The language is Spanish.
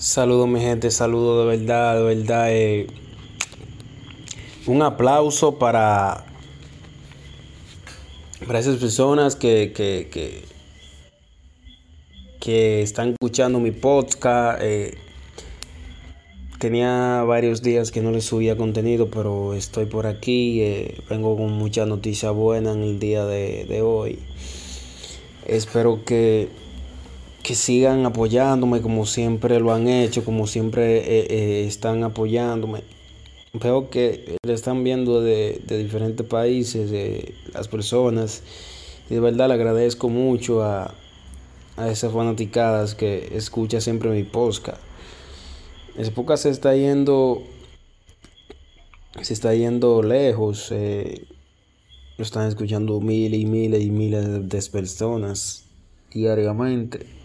Saludos mi gente, saludos de verdad, de verdad. Eh, un aplauso para, para esas personas que, que, que, que están escuchando mi podcast. Eh, tenía varios días que no les subía contenido, pero estoy por aquí. Eh, vengo con mucha noticia buena en el día de, de hoy. Espero que que sigan apoyándome como siempre lo han hecho, como siempre eh, eh, están apoyándome. Veo que le están viendo de, de diferentes países, de las personas, y de verdad le agradezco mucho a, a esas fanaticadas que escucha siempre mi podcast. Ese podcast se está yendo, se está yendo lejos, eh, lo están escuchando miles y miles y miles de personas diariamente.